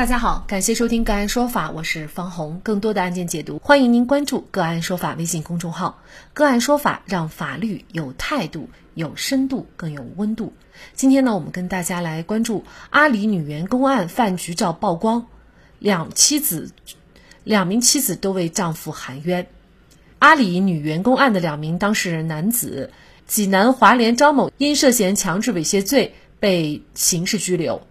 大家好，感谢收听个案说法，我是方红。更多的案件解读，欢迎您关注个案说法微信公众号。个案说法让法律有态度、有深度、更有温度。今天呢，我们跟大家来关注阿里女员工案饭局照曝光，两妻子、两名妻子都为丈夫喊冤。阿里女员工案的两名当事人男子济南华联张某因涉嫌强制猥亵罪被刑事拘留。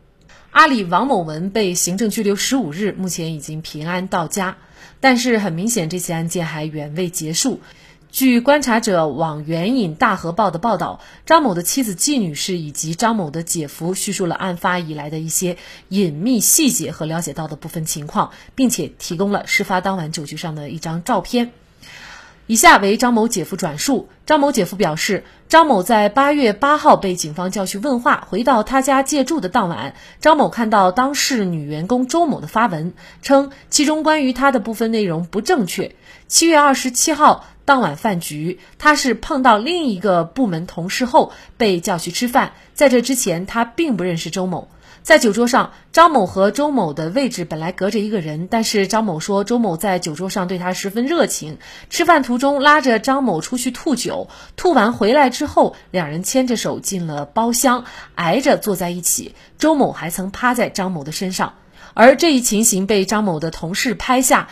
阿里王某文被行政拘留十五日，目前已经平安到家。但是很明显，这起案件还远未结束。据观察者网援引大河报的报道，张某的妻子季女士以及张某的姐夫叙述了案发以来的一些隐秘细节和了解到的部分情况，并且提供了事发当晚酒局上的一张照片。以下为张某姐夫转述。张某姐夫表示，张某在八月八号被警方叫去问话，回到他家借住的当晚，张某看到当事女员工周某的发文，称其中关于他的部分内容不正确。七月二十七号当晚饭局，他是碰到另一个部门同事后被叫去吃饭，在这之前他并不认识周某。在酒桌上，张某和周某的位置本来隔着一个人，但是张某说周某在酒桌上对他十分热情，吃饭途中拉着张某出去吐酒，吐完回来之后，两人牵着手进了包厢，挨着坐在一起，周某还曾趴在张某的身上，而这一情形被张某的同事拍下。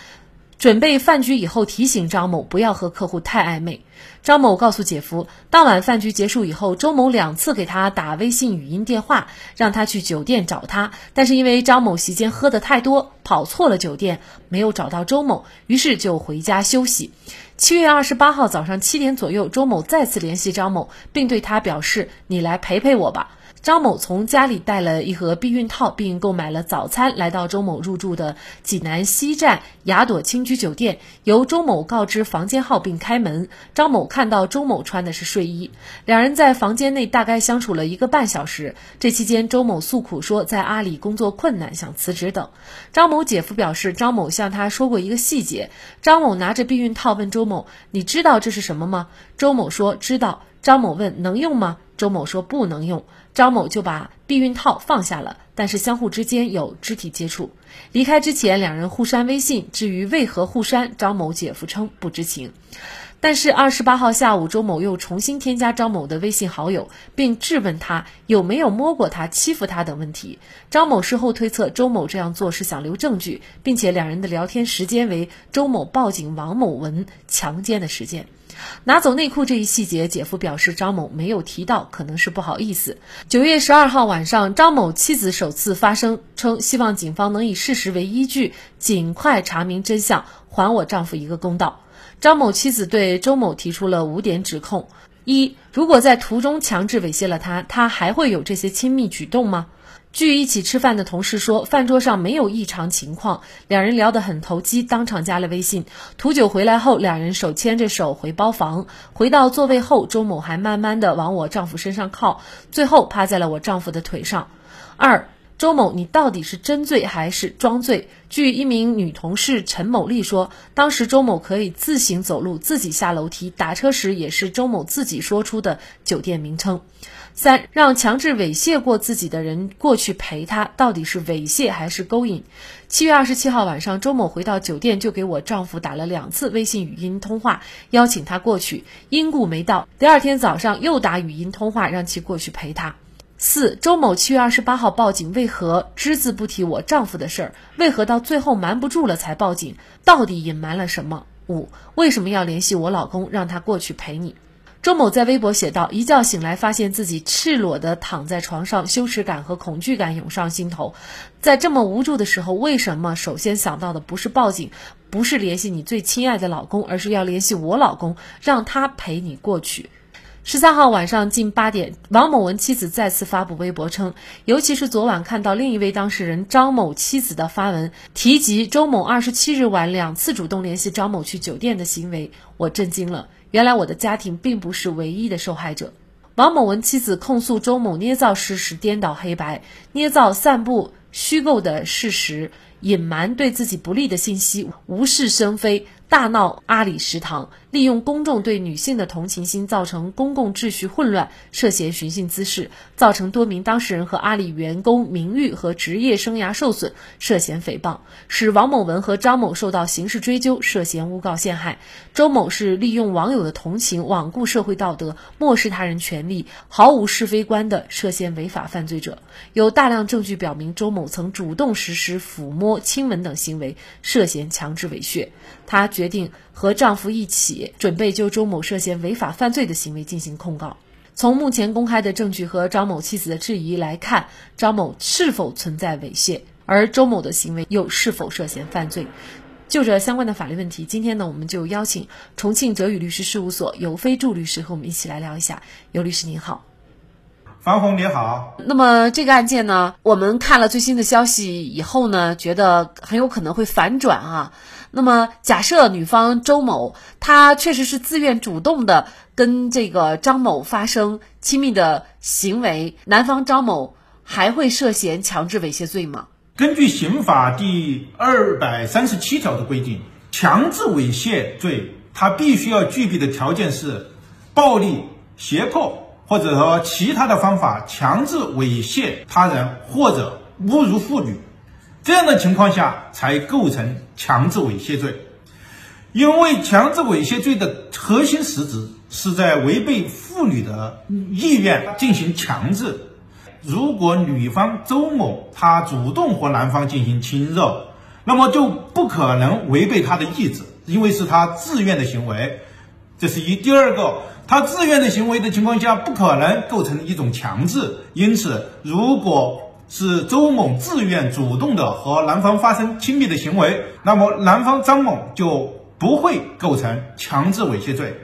准备饭局以后，提醒张某不要和客户太暧昧。张某告诉姐夫，当晚饭局结束以后，周某两次给他打微信语音电话，让他去酒店找他。但是因为张某席间喝的太多，跑错了酒店，没有找到周某，于是就回家休息。七月二十八号早上七点左右，周某再次联系张某，并对他表示：“你来陪陪我吧。”张某从家里带了一盒避孕套，并购买了早餐，来到周某入住的济南西站雅朵青居酒店。由周某告知房间号并开门。张某看到周某穿的是睡衣，两人在房间内大概相处了一个半小时。这期间，周某诉苦说在阿里工作困难，想辞职等。张某姐夫表示，张某向他说过一个细节。张某拿着避孕套问周某：“你知道这是什么吗？”周某说：“知道。”张某问：“能用吗？”周某说：“不能用。”张某就把避孕套放下了，但是相互之间有肢体接触。离开之前，两人互删微信。至于为何互删，张某姐夫称不知情。但是二十八号下午，周某又重新添加张某的微信好友，并质问他有没有摸过他、欺负他等问题。张某事后推测，周某这样做是想留证据，并且两人的聊天时间为周某报警王某文强奸的时间。拿走内裤这一细节，姐夫表示张某没有提到，可能是不好意思。九月十二号晚上，张某妻子首次发声，称希望警方能以事实为依据，尽快查明真相，还我丈夫一个公道。张某妻子对周某提出了五点指控：一，如果在途中强制猥亵了他，他还会有这些亲密举动吗？据一起吃饭的同事说，饭桌上没有异常情况，两人聊得很投机，当场加了微信。图九回来后，两人手牵着手回包房。回到座位后，周某还慢慢的往我丈夫身上靠，最后趴在了我丈夫的腿上。二，周某，你到底是真醉还是装醉？据一名女同事陈某丽说，当时周某可以自行走路，自己下楼梯，打车时也是周某自己说出的酒店名称。三让强制猥亵过自己的人过去陪他，到底是猥亵还是勾引？七月二十七号晚上，周某回到酒店就给我丈夫打了两次微信语音通话，邀请他过去，因故没到。第二天早上又打语音通话，让其过去陪他。四周某七月二十八号报警，为何只字不提我丈夫的事儿？为何到最后瞒不住了才报警？到底隐瞒了什么？五为什么要联系我老公，让他过去陪你？周某在微博写道：“一觉醒来，发现自己赤裸的躺在床上，羞耻感和恐惧感涌上心头。在这么无助的时候，为什么首先想到的不是报警，不是联系你最亲爱的老公，而是要联系我老公，让他陪你过去？”十三号晚上近八点，王某文妻子再次发布微博称：“尤其是昨晚看到另一位当事人张某妻子的发文，提及周某二十七日晚两次主动联系张某去酒店的行为，我震惊了。”原来我的家庭并不是唯一的受害者。王某文妻子控诉周某捏造事实、颠倒黑白、捏造、散布虚构的事实、隐瞒对自己不利的信息、无事生非，大闹阿里食堂，利用公众对女性的同情心，造成公共秩序混乱，涉嫌寻衅滋事，造成多名当事人和阿里员工名誉和职业生涯受损，涉嫌诽谤，使王某文和张某受到刑事追究，涉嫌诬告陷害。周某是利用网友的同情，罔顾社会道德，漠视他人权利，毫无是非观的涉嫌违法犯罪者。有大量证据表明，周某曾主动实施抚摸、亲吻等行为，涉嫌强制猥亵。她决定和丈夫一起准备就周某涉嫌违法犯罪的行为进行控告。从目前公开的证据和张某妻子的质疑来看，张某是否存在猥亵，而周某的行为又是否涉嫌犯罪？就这相关的法律问题，今天呢，我们就邀请重庆哲宇律师事务所尤飞柱律师和我们一起来聊一下。尤律师您好。樊红你好，那么这个案件呢，我们看了最新的消息以后呢，觉得很有可能会反转啊。那么假设女方周某她确实是自愿主动的跟这个张某发生亲密的行为，男方张某还会涉嫌强制猥亵罪吗？根据刑法第二百三十七条的规定，强制猥亵罪它必须要具备的条件是暴力胁迫。或者说其他的方法强制猥亵他人或者侮辱妇女，这样的情况下才构成强制猥亵罪。因为强制猥亵罪的核心实质是在违背妇女的意愿进行强制。如果女方周某她主动和男方进行亲热，那么就不可能违背她的意志，因为是她自愿的行为。这是一。第二个。她自愿的行为的情况下，不可能构成一种强制。因此，如果是周某自愿主动的和男方发生亲密的行为，那么男方张某就不会构成强制猥亵罪。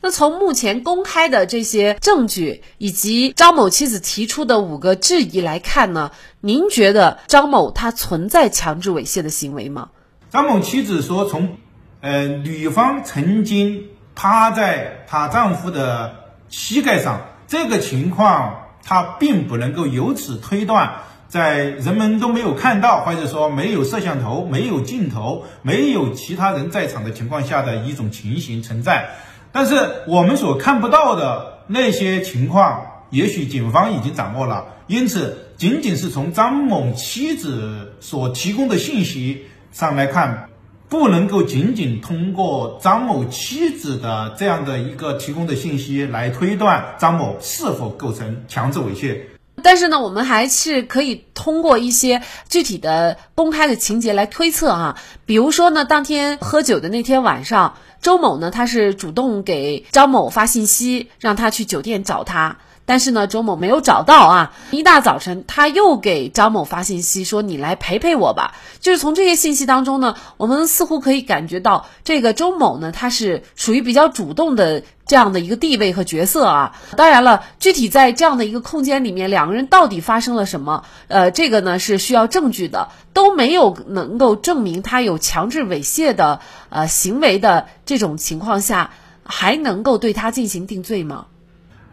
那从目前公开的这些证据以及张某妻子提出的五个质疑来看呢，您觉得张某他存在强制猥亵的行为吗？张某妻子说，从呃女方曾经。趴在她丈夫的膝盖上，这个情况她并不能够由此推断，在人们都没有看到，或者说没有摄像头、没有镜头、没有其他人在场的情况下的一种情形存在。但是我们所看不到的那些情况，也许警方已经掌握了。因此，仅仅是从张某妻子所提供的信息上来看。不能够仅仅通过张某妻子的这样的一个提供的信息来推断张某是否构成强制猥亵，但是呢，我们还是可以通过一些具体的公开的情节来推测啊，比如说呢，当天喝酒的那天晚上，周某呢他是主动给张某发信息，让他去酒店找他。但是呢，周某没有找到啊。一大早晨，他又给张某发信息说：“你来陪陪我吧。”就是从这些信息当中呢，我们似乎可以感觉到，这个周某呢，他是属于比较主动的这样的一个地位和角色啊。当然了，具体在这样的一个空间里面，两个人到底发生了什么，呃，这个呢是需要证据的，都没有能够证明他有强制猥亵的呃行为的这种情况下，还能够对他进行定罪吗？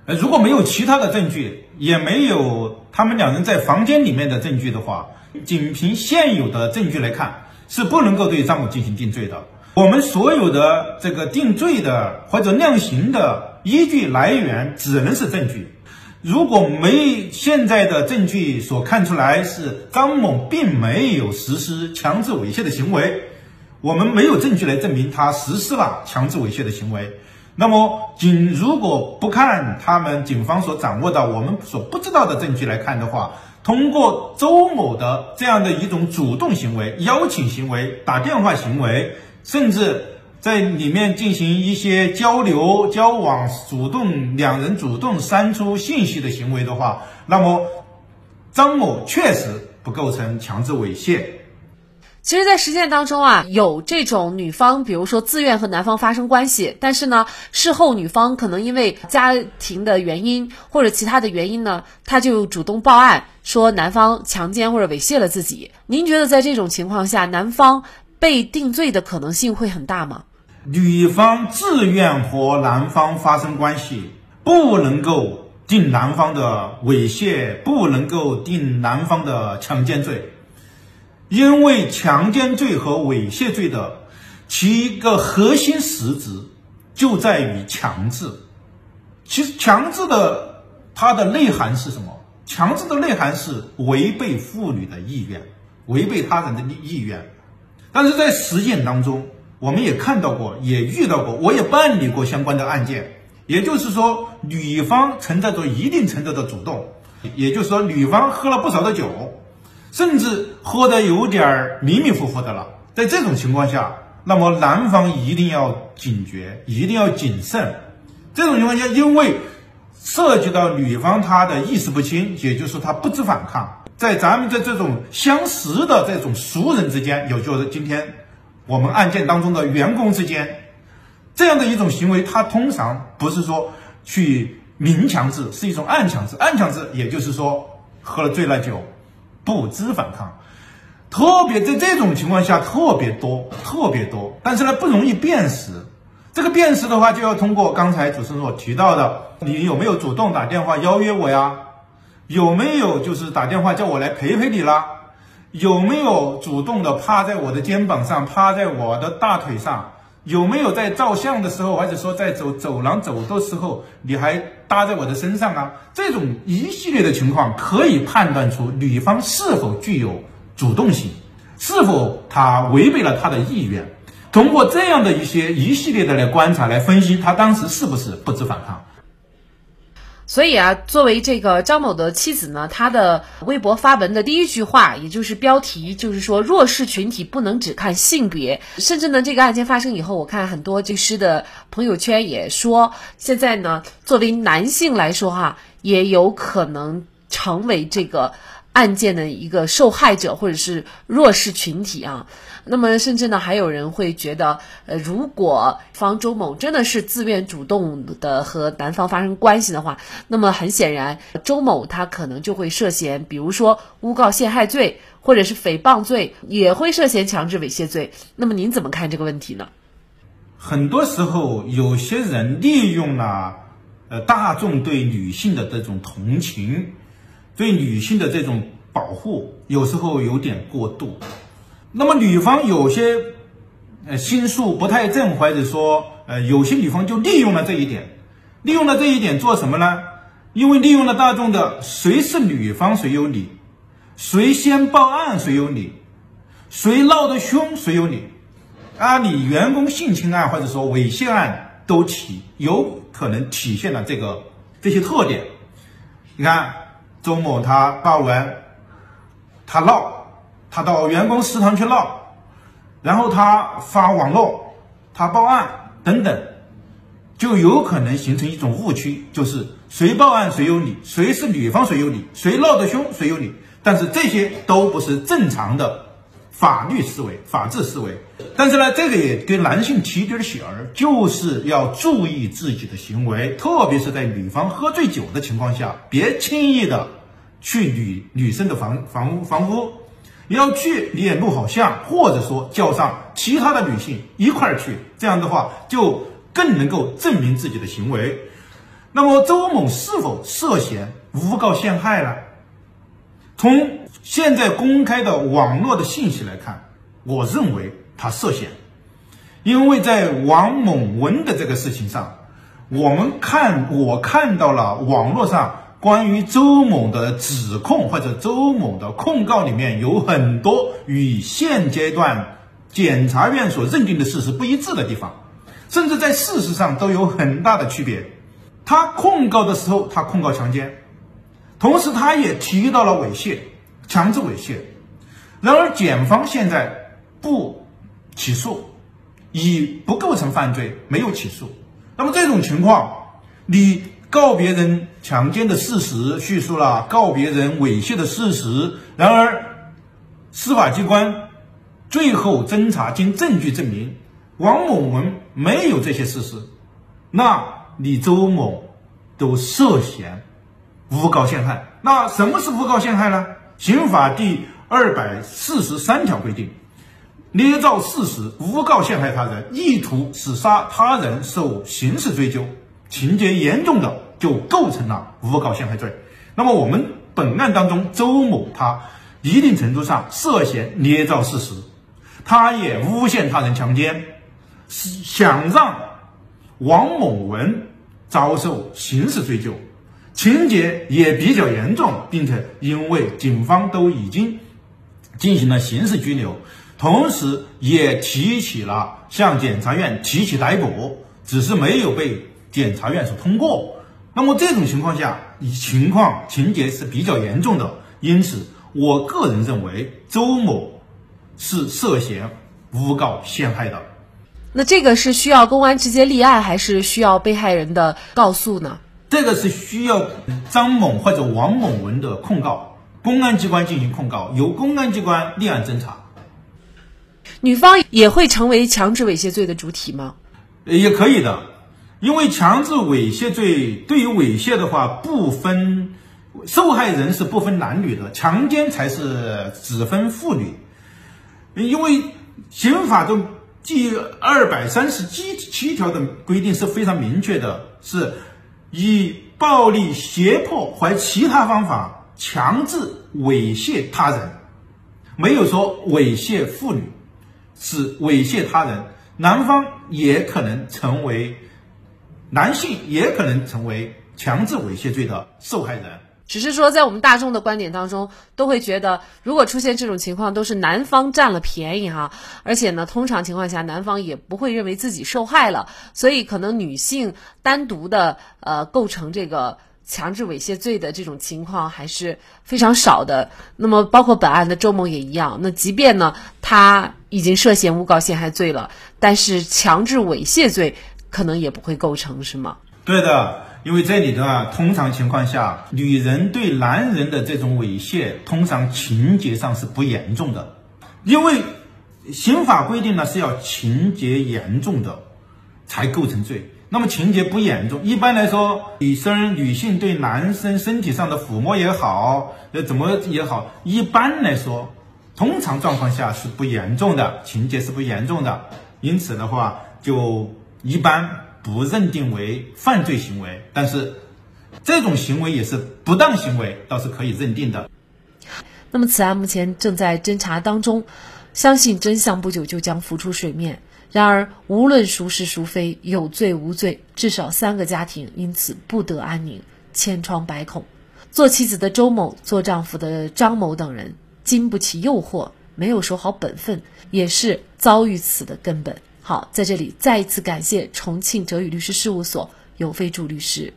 呃，如果没有其他的证据，也没有他们两人在房间里面的证据的话，仅凭现有的证据来看，是不能够对张某进行定罪的。我们所有的这个定罪的或者量刑的依据来源，只能是证据。如果没现在的证据所看出来是张某并没有实施强制猥亵的行为，我们没有证据来证明他实施了强制猥亵的行为。那么，仅如果不看他们警方所掌握的我们所不知道的证据来看的话，通过周某的这样的一种主动行为、邀请行为、打电话行为，甚至在里面进行一些交流、交往、主动两人主动删除信息的行为的话，那么张某确实不构成强制猥亵。其实，在实践当中啊，有这种女方，比如说自愿和男方发生关系，但是呢，事后女方可能因为家庭的原因或者其他的原因呢，她就主动报案，说男方强奸或者猥亵了自己。您觉得在这种情况下，男方被定罪的可能性会很大吗？女方自愿和男方发生关系，不能够定男方的猥亵，不能够定男方的强奸罪。因为强奸罪和猥亵罪的其一个核心实质就在于强制。其实强制的它的内涵是什么？强制的内涵是违背妇女的意愿，违背他人的意愿。但是在实践当中，我们也看到过，也遇到过，我也办理过相关的案件。也就是说，女方存在着一定程度的主动，也就是说，女方喝了不少的酒，甚至喝的有点迷迷糊糊的了。在这种情况下，那么男方一定要警觉，一定要谨慎。这种情况下，因为涉及到女方她的意识不清，也就是她不知反抗，在咱们的这种相识的这种熟人之间，也就是今天我们案件当中的员工之间。这样的一种行为，它通常不是说去明强制，是一种暗强制。暗强制，也就是说喝了醉了酒，不知反抗，特别在这种情况下特别多，特别多。但是呢，不容易辨识。这个辨识的话，就要通过刚才主持人所提到的，你有没有主动打电话邀约我呀？有没有就是打电话叫我来陪陪你啦？有没有主动的趴在我的肩膀上，趴在我的大腿上？有没有在照相的时候，或者说在走走廊走的时候，你还搭在我的身上啊？这种一系列的情况，可以判断出女方是否具有主动性，是否她违背了她的意愿。通过这样的一些一系列的来观察来分析，她当时是不是不知反抗。所以啊，作为这个张某的妻子呢，她的微博发文的第一句话，也就是标题，就是说弱势群体不能只看性别。甚至呢，这个案件发生以后，我看很多律师的朋友圈也说，现在呢，作为男性来说哈，也有可能成为这个。案件的一个受害者或者是弱势群体啊，那么甚至呢，还有人会觉得，呃，如果方周某真的是自愿主动的和男方发生关系的话，那么很显然，周某他可能就会涉嫌，比如说诬告陷害罪或者是诽谤罪，也会涉嫌强制猥亵罪。那么您怎么看这个问题呢？很多时候，有些人利用了呃大众对女性的这种同情。对女性的这种保护有时候有点过度，那么女方有些呃心术不太正，或者说呃有些女方就利用了这一点，利用了这一点做什么呢？因为利用了大众的谁是女方谁有理，谁先报案谁有理，谁闹得凶谁有理，啊，你员工性侵案或者说猥亵案都体有可能体现了这个这些特点，你看。周某他报完，他闹，他到员工食堂去闹，然后他发网络，他报案等等，就有可能形成一种误区，就是谁报案谁有理，谁是女方谁有理，谁闹得凶谁有理，但是这些都不是正常的法律思维、法治思维。但是呢，这个也给男性提点醒儿，就是要注意自己的行为，特别是在女方喝醉酒的情况下，别轻易的去女女生的房房屋房屋，要去你也录好像，或者说叫上其他的女性一块儿去，这样的话就更能够证明自己的行为。那么周某是否涉嫌诬告陷害呢？从现在公开的网络的信息来看，我认为。他涉嫌，因为在王某文的这个事情上，我们看我看到了网络上关于周某的指控或者周某的控告里面有很多与现阶段检察院所认定的事实不一致的地方，甚至在事实上都有很大的区别。他控告的时候，他控告强奸，同时他也提到了猥亵、强制猥亵。然而，检方现在不。起诉，以不构成犯罪没有起诉。那么这种情况，你告别人强奸的事实叙述了，告别人猥亵的事实，然而司法机关最后侦查经证据证明王某文没有这些事实，那你周某都涉嫌诬告陷害。那什么是诬告陷害呢？刑法第二百四十三条规定。捏造事实、诬告陷害他人，意图使杀他人受刑事追究，情节严重的就构成了诬告陷害罪。那么我们本案当中，周某他一定程度上涉嫌捏造事实，他也诬陷他人强奸，想让王某文遭受刑事追究，情节也比较严重，并且因为警方都已经进行了刑事拘留，同时也提起了向检察院提起逮捕，只是没有被检察院所通过。那么这种情况下，情况情节是比较严重的，因此我个人认为周某是涉嫌诬告陷害的。那这个是需要公安直接立案，还是需要被害人的告诉呢？这个是需要张某或者王某文的控告，公安机关进行控告，由公安机关立案侦查。女方也会成为强制猥亵罪的主体吗？也可以的。因为强制猥亵罪对于猥亵的话，不分受害人是不分男女的，强奸才是只分妇女。因为刑法中第二百三十七七条的规定是非常明确的，是以暴力、胁迫或其他方法强制猥亵他人，没有说猥亵妇女，是猥亵他人，男方也可能成为。男性也可能成为强制猥亵罪的受害人，只是说在我们大众的观点当中，都会觉得如果出现这种情况，都是男方占了便宜哈，而且呢，通常情况下，男方也不会认为自己受害了，所以可能女性单独的呃构成这个强制猥亵罪的这种情况还是非常少的。那么包括本案的周某也一样，那即便呢他已经涉嫌诬告陷害罪了，但是强制猥亵罪。可能也不会构成，是吗？对的，因为这里的啊，通常情况下，女人对男人的这种猥亵，通常情节上是不严重的，因为刑法规定呢是要情节严重的才构成罪。那么情节不严重，一般来说，女生女性对男生身体上的抚摸也好，呃，怎么也好，一般来说，通常状况下是不严重的，情节是不严重的。因此的话，就。一般不认定为犯罪行为，但是这种行为也是不当行为，倒是可以认定的。那么此案目前正在侦查当中，相信真相不久就将浮出水面。然而，无论孰是孰非，有罪无罪，至少三个家庭因此不得安宁，千疮百孔。做妻子的周某，做丈夫的张某等人，经不起诱惑，没有守好本分，也是遭遇此的根本。好，在这里再一次感谢重庆哲宇律师事务所尤飞柱律师。